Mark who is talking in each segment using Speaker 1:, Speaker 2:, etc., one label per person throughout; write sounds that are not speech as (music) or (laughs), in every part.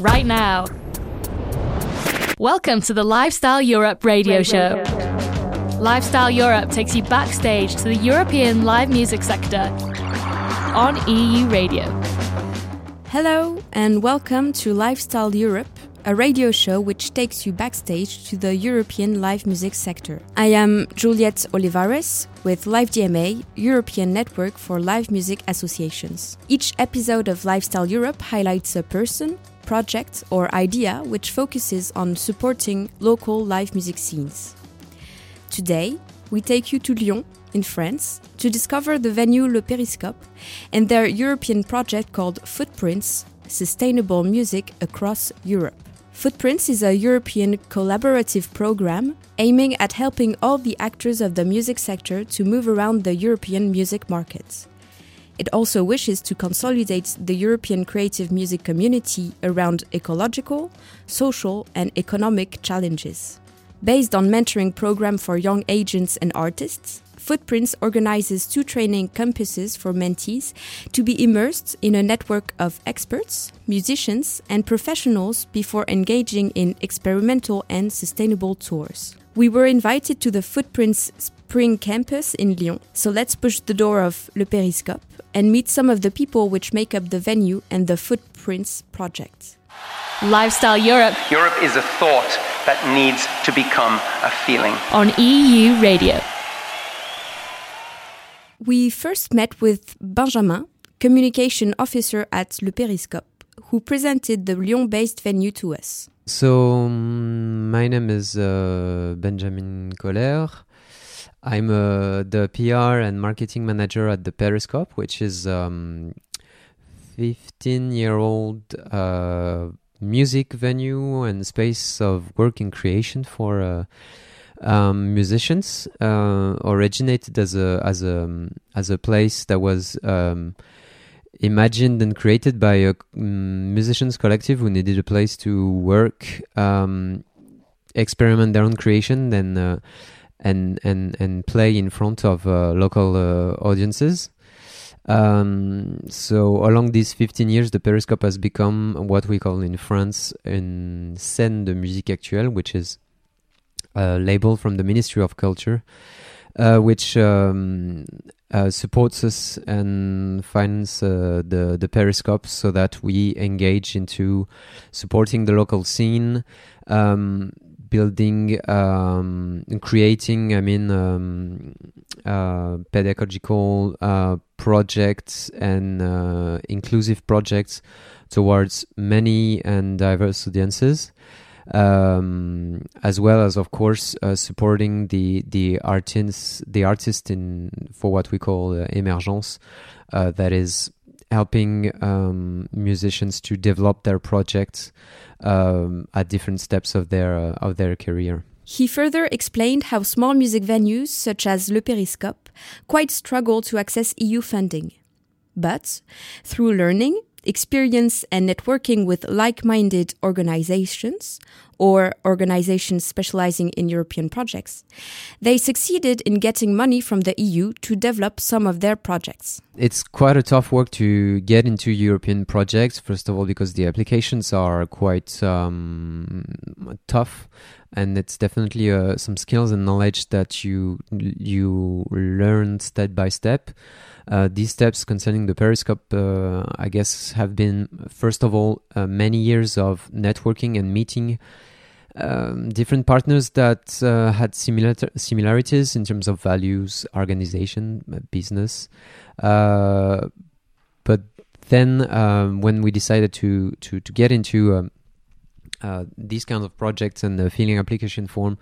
Speaker 1: right now. Welcome to the Lifestyle Europe radio show. Lifestyle Europe takes you backstage to the European live music sector on EU radio.
Speaker 2: Hello, and welcome to Lifestyle Europe, a radio show which takes you backstage to the European live music sector. I am Juliette Olivares with Live DMA, European Network for Live Music Associations. Each episode of Lifestyle Europe highlights a person, project, or idea which focuses on supporting local live music scenes. Today, we take you to Lyon, in France, to discover the venue Le Periscope and their European project called Footprints Sustainable Music Across Europe. Footprints is a European collaborative program aiming at helping all the actors of the music sector to move around the European music market. It also wishes to consolidate the European creative music community around ecological, social, and economic challenges. Based on mentoring program for young agents and artists, Footprints organizes two training campuses for mentees to be immersed in a network of experts, musicians, and professionals before engaging in experimental and sustainable tours. We were invited to the Footprints Spring Campus in Lyon, so let's push the door of Le Periscope and meet some of the people which make up the venue and the Footprints project.
Speaker 1: Lifestyle Europe
Speaker 3: Europe is a thought that needs to become a feeling.
Speaker 1: on EU radio.
Speaker 2: We first met with Benjamin, communication officer at Le Periscope, who presented the Lyon based venue to us.
Speaker 4: So, um, my name is uh, Benjamin Koller. I'm uh, the PR and marketing manager at the Periscope, which is um, 15 year old uh, music venue and space of work and creation for uh, um, musicians. Uh, originated as a as a as a place that was um, imagined and created by a mm, musicians collective who needed a place to work, um, experiment their own creation, then uh, and and and play in front of uh, local uh, audiences. Um, so along these 15 years, the Periscope has become what we call in France une scène de musique actuelle, which is a label from the Ministry of Culture, uh, which um, uh, supports us and finds uh, the the Periscope so that we engage into supporting the local scene, um, building, um, creating. I mean, um, uh, pedagogical uh, projects and uh, inclusive projects towards many and diverse audiences um, as well as of course uh, supporting the the artists the artist in for what we call uh, emergence uh, that is helping um, musicians to develop their projects um, at different steps of their uh, of their career
Speaker 2: He further explained how small music venues such as Le Periscope quite struggle to access EU funding. But through learning, experience, and networking with like minded organizations or organizations specializing in European projects, they succeeded in getting money from the EU to develop some of their projects.
Speaker 4: it's quite a tough work to get into European projects. First of all, because the applications are quite um, tough, and it's definitely uh, some skills and knowledge that you you learn step by step. Uh, these steps concerning the Periscope, uh, I guess, have been first of all uh, many years of networking and meeting um, different partners that uh, had similar similarities in terms of values, organization, uh, business. Uh, but then, um, when we decided to to to get into um, uh, these kinds of projects and the feeling application form,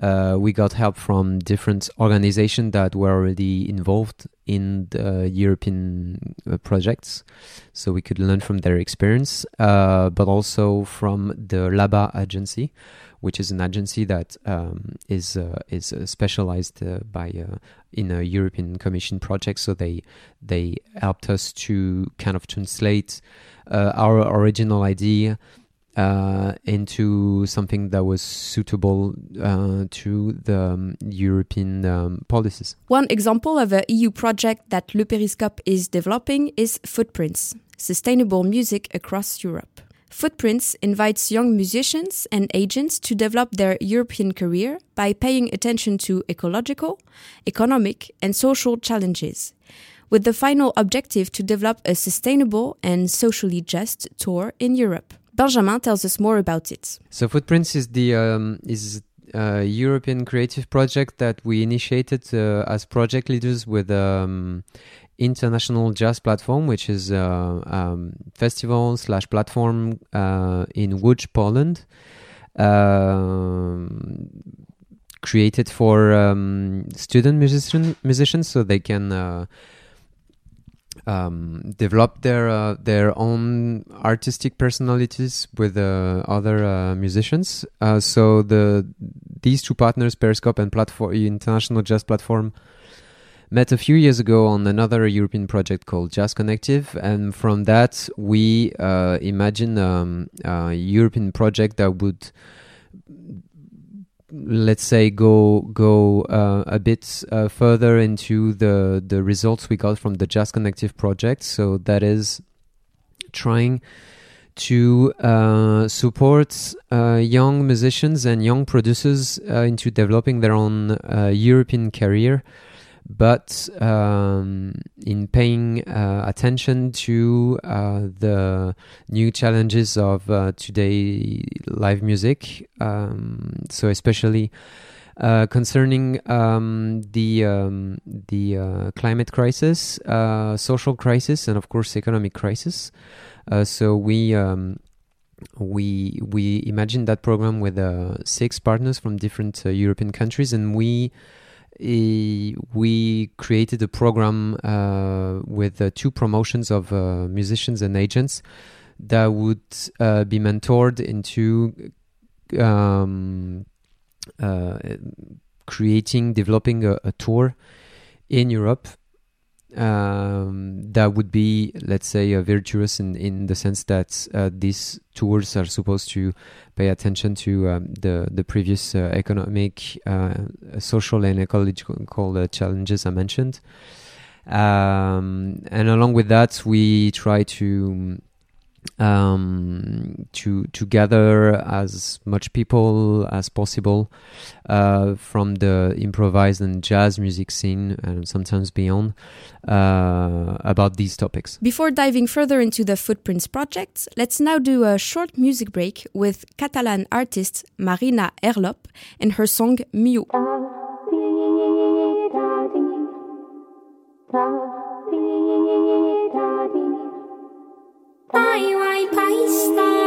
Speaker 4: uh, we got help from different organizations that were already involved in the European uh, projects, so we could learn from their experience, uh, but also from the Laba agency, which is an agency that um, is uh, is specialized by in a European Commission project. So they they helped us to kind of translate our original idea uh, into something that was suitable uh, to the um, European um, policies.
Speaker 2: One example of an EU project that Le Periscope is developing is Footprints Sustainable Music Across Europe.
Speaker 5: Footprints invites young musicians and agents to develop their European career by paying attention to ecological, economic, and social challenges, with the final objective to develop a sustainable and socially just tour in Europe. Benjamin tells us more about it.
Speaker 4: So Footprints is the um, is a European creative project that we initiated uh, as project leaders with um, international jazz platform, which is a um, festival slash platform uh, in Łódź, Poland, um, created for um, student musician, musicians so they can uh, um, develop their uh, their own artistic personalities with uh, other uh, musicians. Uh, so the these two partners, Periscope and Platform International Jazz Platform, met a few years ago on another European project called Jazz Connective, and from that we uh, imagined um, a European project that would let's say go go uh, a bit uh, further into the the results we got from the Jazz Connective project. So that is trying to uh, support uh, young musicians and young producers uh, into developing their own uh, European career but um, in paying uh, attention to uh, the new challenges of uh, today live music. Um, so especially uh, concerning um, the um, the uh, climate crisis, uh, social crisis, and of course economic crisis. so we. Um, we we imagined that program with six partners from different European countries, and we we created a program uh, with uh, two promotions of uh, musicians and agents that would be mentored into um, creating, developing a, a, tour in Europe um, that would be, let's say, uh, virtuous in, in the sense that uh, these tours are supposed to pay attention to um, the the previous uh, economic, uh, social, and ecological uh, challenges I mentioned. Um, and along with that, we try to um, to to gather as much people as possible uh, from the improvised and jazz music scene and sometimes beyond uh, about these topics.
Speaker 5: Before diving further into the Footprints project, let's now do a short music break with Catalan artist Marina Herlop and her song Miu. Mai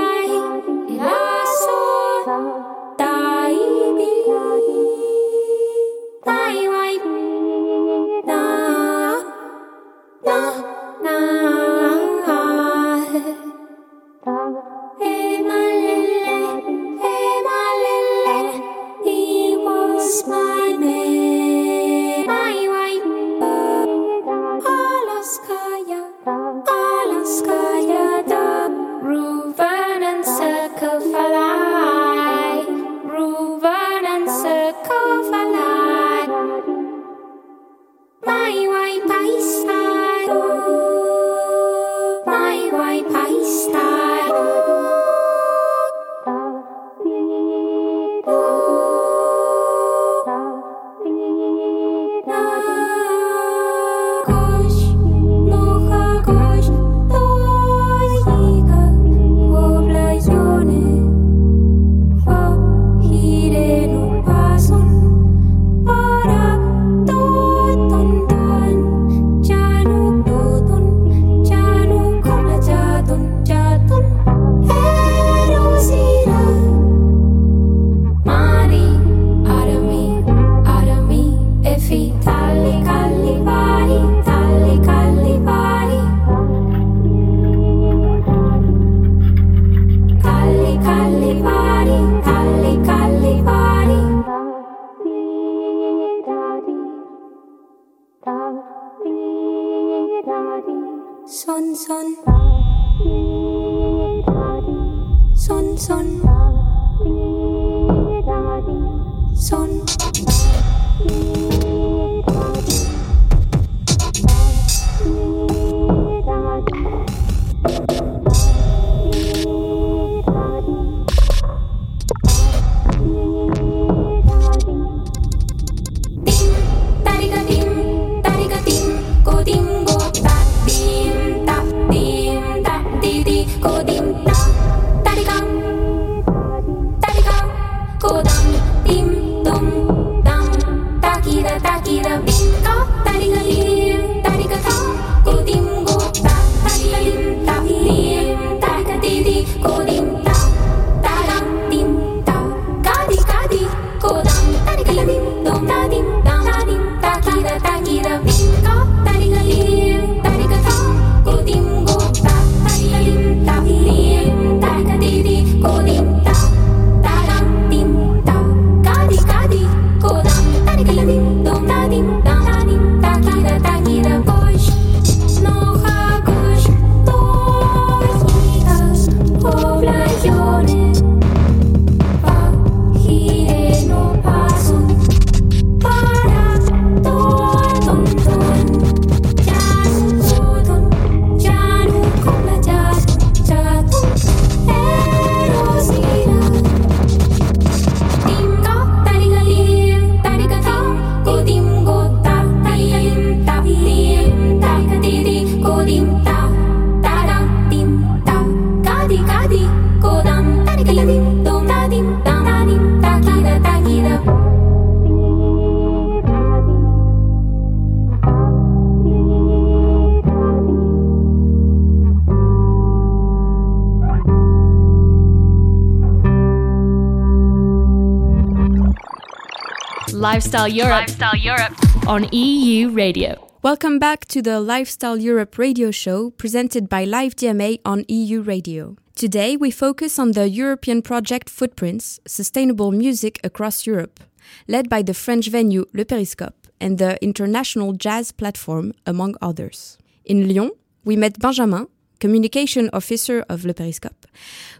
Speaker 1: Lifestyle Europe, Lifestyle Europe. on EU Radio.
Speaker 2: Welcome back to the Lifestyle Europe radio show presented by Live DMA on EU Radio. Today we focus on the European project Footprints, Sustainable Music Across Europe, led by the French venue Le Periscope and the International Jazz Platform, among others. In Lyon, we met Benjamin, communication officer of Le Periscope,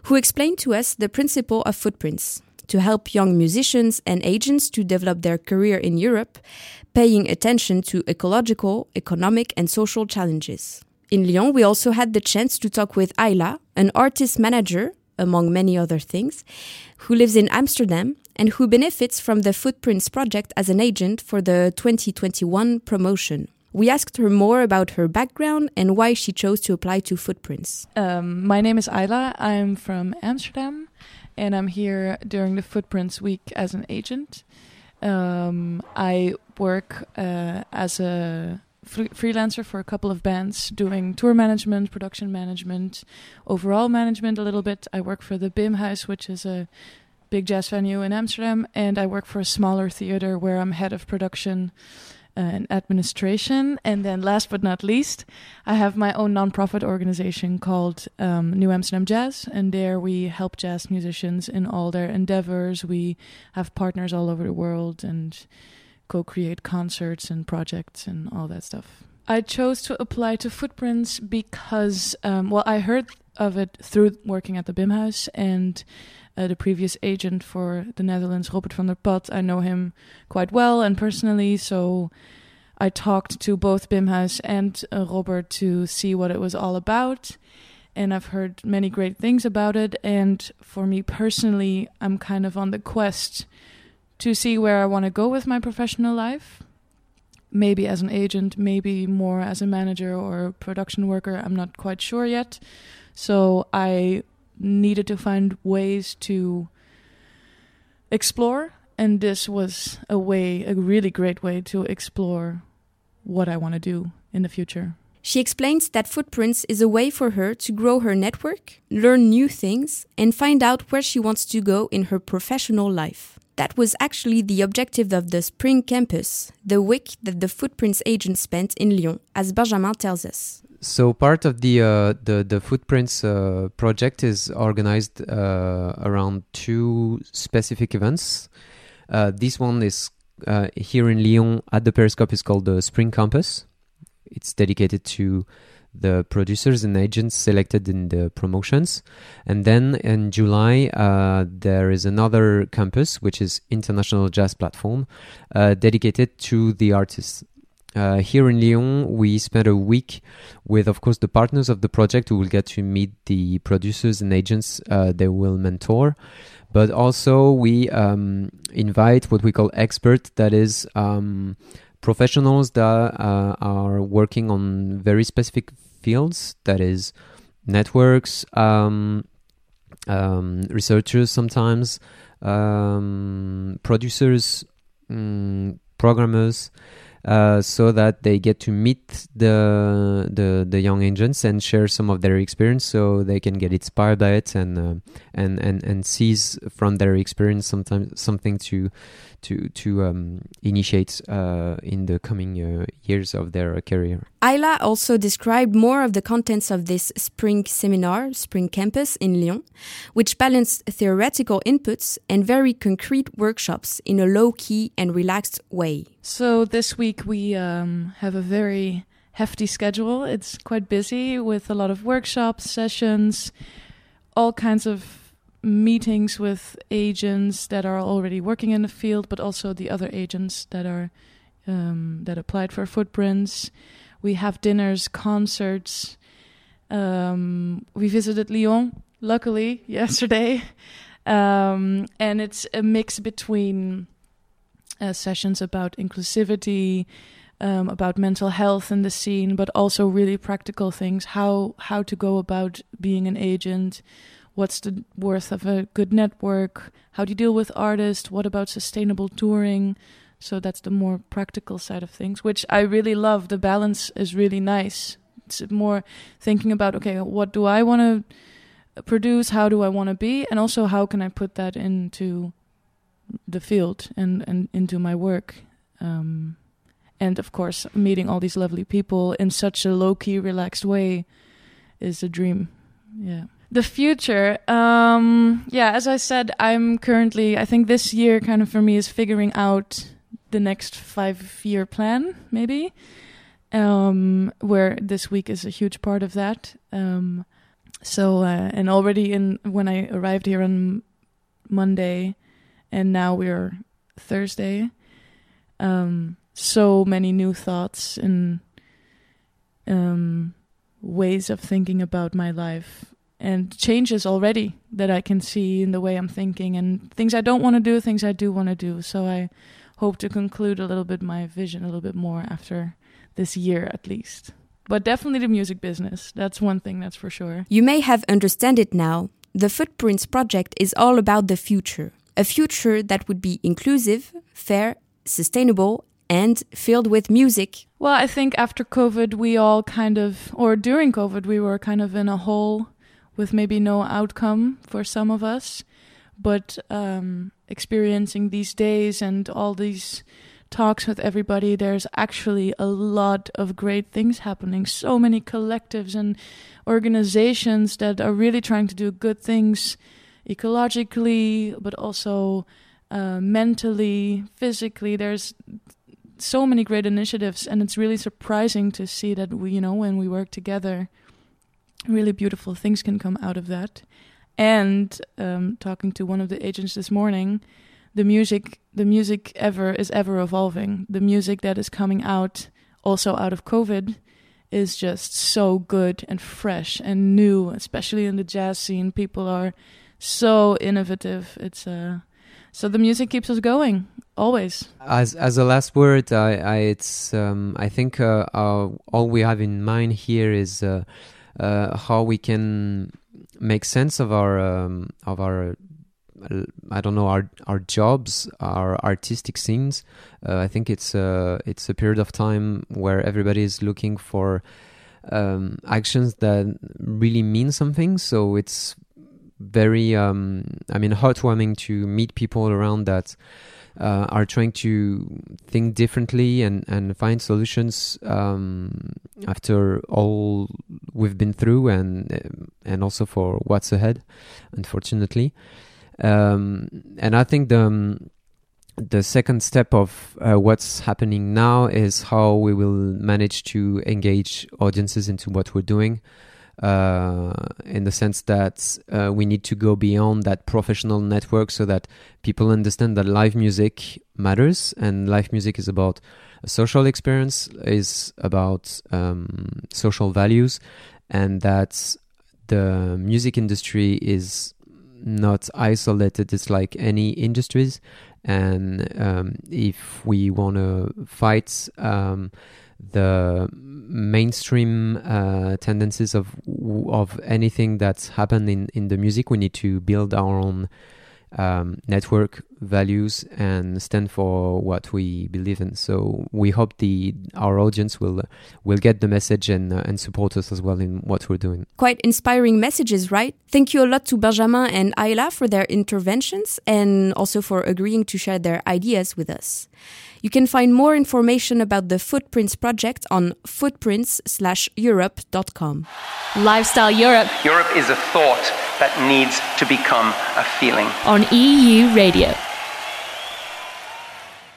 Speaker 2: who explained to us the principle of footprints to help young musicians and agents to develop their career in Europe, paying attention to ecological, economic, and social challenges. In Lyon, we also had the chance to talk with Ayla, an artist manager, among many other things, who lives in Amsterdam and who benefits from the Footprints project as an agent for the 2021 promotion. We asked her more about her background and why she chose to apply to Footprints.
Speaker 6: Um, my name is Ayla. I'm from Amsterdam and I'm here during the Footprints Week as an agent. Um, I work uh, as a fr- freelancer for a couple of bands, doing tour management, production management, overall management a little bit. I work for the Bimhuis, which is a big jazz venue in Amsterdam, and I work for a smaller theater where I'm head of production and administration. And then, last but not least, I have my own nonprofit organization called um, New Amsterdam Jazz, and there we help jazz musicians in all their endeavors. We have partners all over the world and co-create concerts and projects and all that stuff. I chose to apply to Footprints because, um, well, I heard of it through working at the Bimhuis and uh, the previous agent for the Netherlands, Robert van der Pad. I know him quite well and personally, so I talked to both Bimhuis and uh, Robert to see what it was all about. And I've heard many great things about it. And for me personally, I'm kind of on the quest to see where I want to go with my professional life. Maybe as an agent, maybe more as a manager or production worker. I'm not quite sure yet. So I needed to find ways to explore and this was a way a really great way to explore what I want to do in the future.
Speaker 2: She explains that Footprints is a way for her to grow her network, learn new things, and find out where she wants to go in her professional life. That was actually the objective of the Spring Campus, the week that the Footprints agent spent in Lyon, as Benjamin tells us.
Speaker 4: So part of the uh, the the footprints uh, project is organized uh, around two specific events. Uh, this one is uh, here in Lyon at the Periscope is called the Spring Campus. It's dedicated to the producers and agents selected in the promotions. And then in July, uh, there is another campus, which is International Jazz Platform, uh, dedicated to the artists. Uh, here in Lyon, we spent a week with, of course, the partners of the project who will get to meet the producers and agents uh, they will mentor. But also, we um, invite what we call experts, that is, um, professionals that uh, are working on very specific fields, that is, networks, um, um researchers sometimes, um, producers, mm, programmers. Uh, so that they get to meet the, the the young agents and share some of their experience, so they can get inspired by it and uh, and and and seize from their experience sometimes something to to to um, initiate uh, in the coming uh, years of their career.
Speaker 2: Ayla also described more of the contents of this spring seminar, Spring Campus in Lyon, which balanced theoretical inputs and very concrete workshops in a low key and relaxed way.
Speaker 6: So this week we um, have a very hefty schedule. It's quite busy with a lot of workshops, sessions, all kinds of meetings with agents that are already working in the field, but also the other agents that are um, that applied for footprints. We have dinners, concerts. Um, we visited Lyon, luckily (laughs) yesterday, um, and it's a mix between uh, sessions about inclusivity, um, about mental health in the scene, but also really practical things how how to go about being an agent, what's the worth of a good network? How do you deal with artists? What about sustainable touring? So that's the more practical side of things, which I really love. The balance is really nice. It's more thinking about okay, what do I want to produce? How do I want to be? And also, how can I put that into the field and, and into my work? Um, and of course, meeting all these lovely people in such a low key, relaxed way is a dream. Yeah. The future, um, yeah, as I said, I'm currently, I think this year kind of for me is figuring out the next five year plan, maybe, um, where this week is a huge part of that. Um, so, uh, and already in when I arrived here on Monday, and now we're Thursday, um, so many new thoughts and um, ways of thinking about my life and changes already that I can see in the way I'm thinking and things I don't want to do, things I do want to do. So I hope to conclude a little bit my vision a little bit more after this year at least. But definitely the music business. That's one thing that's for sure.
Speaker 2: You may have understand it now. The Footprints project is all about the future. A future that would be inclusive, fair, sustainable and filled with music.
Speaker 6: Well, I think after COVID, we all kind of, or during COVID, we were kind of in a hole with maybe no outcome for some of us. But um, experiencing these days and all these talks with everybody, there's actually a lot of great things happening. So many collectives and organizations that are really trying to do good things ecologically, but also uh, mentally, physically. There's so many great initiatives, and it's really surprising to see that we, you know, when we work together, really beautiful things can come out of that. And um, talking to one of the agents this morning, the music, the music ever is ever evolving. The music that is coming out, also out of COVID, is just so good and fresh and new, especially in the jazz scene. People are so innovative. It's uh, so the music keeps us going always.
Speaker 4: As as a last word, I, I it's um, I think uh, our, all we have in mind here is uh, uh, how we can make sense of our um, of our I don't know our our jobs, our artistic scenes. Uh, I think it's a it's a period of time where everybody is looking for um, actions that really mean something. So it's very um, I mean heartwarming to meet people around that uh, are trying to think differently and, and find solutions um, after all we've been through and and also for what's ahead, unfortunately. Um, and I think the um, the second step of uh, what's happening now is how we will manage to engage audiences into what we're doing uh, in the sense that uh, we need to go beyond that professional network so that people understand that live music matters and live music is about a social experience, is about um, social values, and that the music industry is not isolated. It's like any industries, and um, if we want to fight. Um, the mainstream uh, tendencies of of anything that's happened in, in the music. We need to build our own um, network values and stand for what we believe in. So we hope the our audience will will get the message and uh, and support us as well in what we're doing.
Speaker 2: Quite inspiring messages, right? Thank you a lot to Benjamin and Ayla for their interventions and also for agreeing to share their ideas with us. You can find more information about the Footprints project on footprints/europe.com.
Speaker 1: Lifestyle Europe.
Speaker 3: Europe is a thought that needs to become a feeling.
Speaker 1: On EU Radio.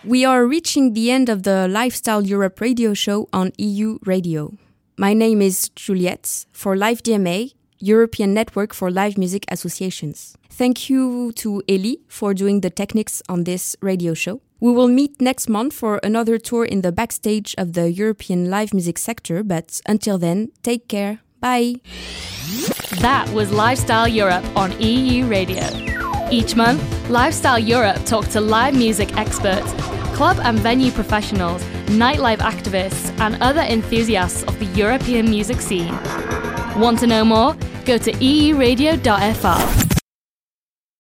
Speaker 2: We are reaching the end of the Lifestyle Europe radio show on EU Radio. My name is Juliette for Live DMA, European Network for Live Music Associations. Thank you to Eli for doing the techniques on this radio show. We will meet next month for another tour in the backstage of the European live music sector, but until then, take care. Bye.
Speaker 1: That was Lifestyle Europe on EU Radio. Each month, Lifestyle Europe talks to live music experts, club and venue professionals, nightlife activists, and other enthusiasts of the European music scene. Want to know more? go to euradio.fr.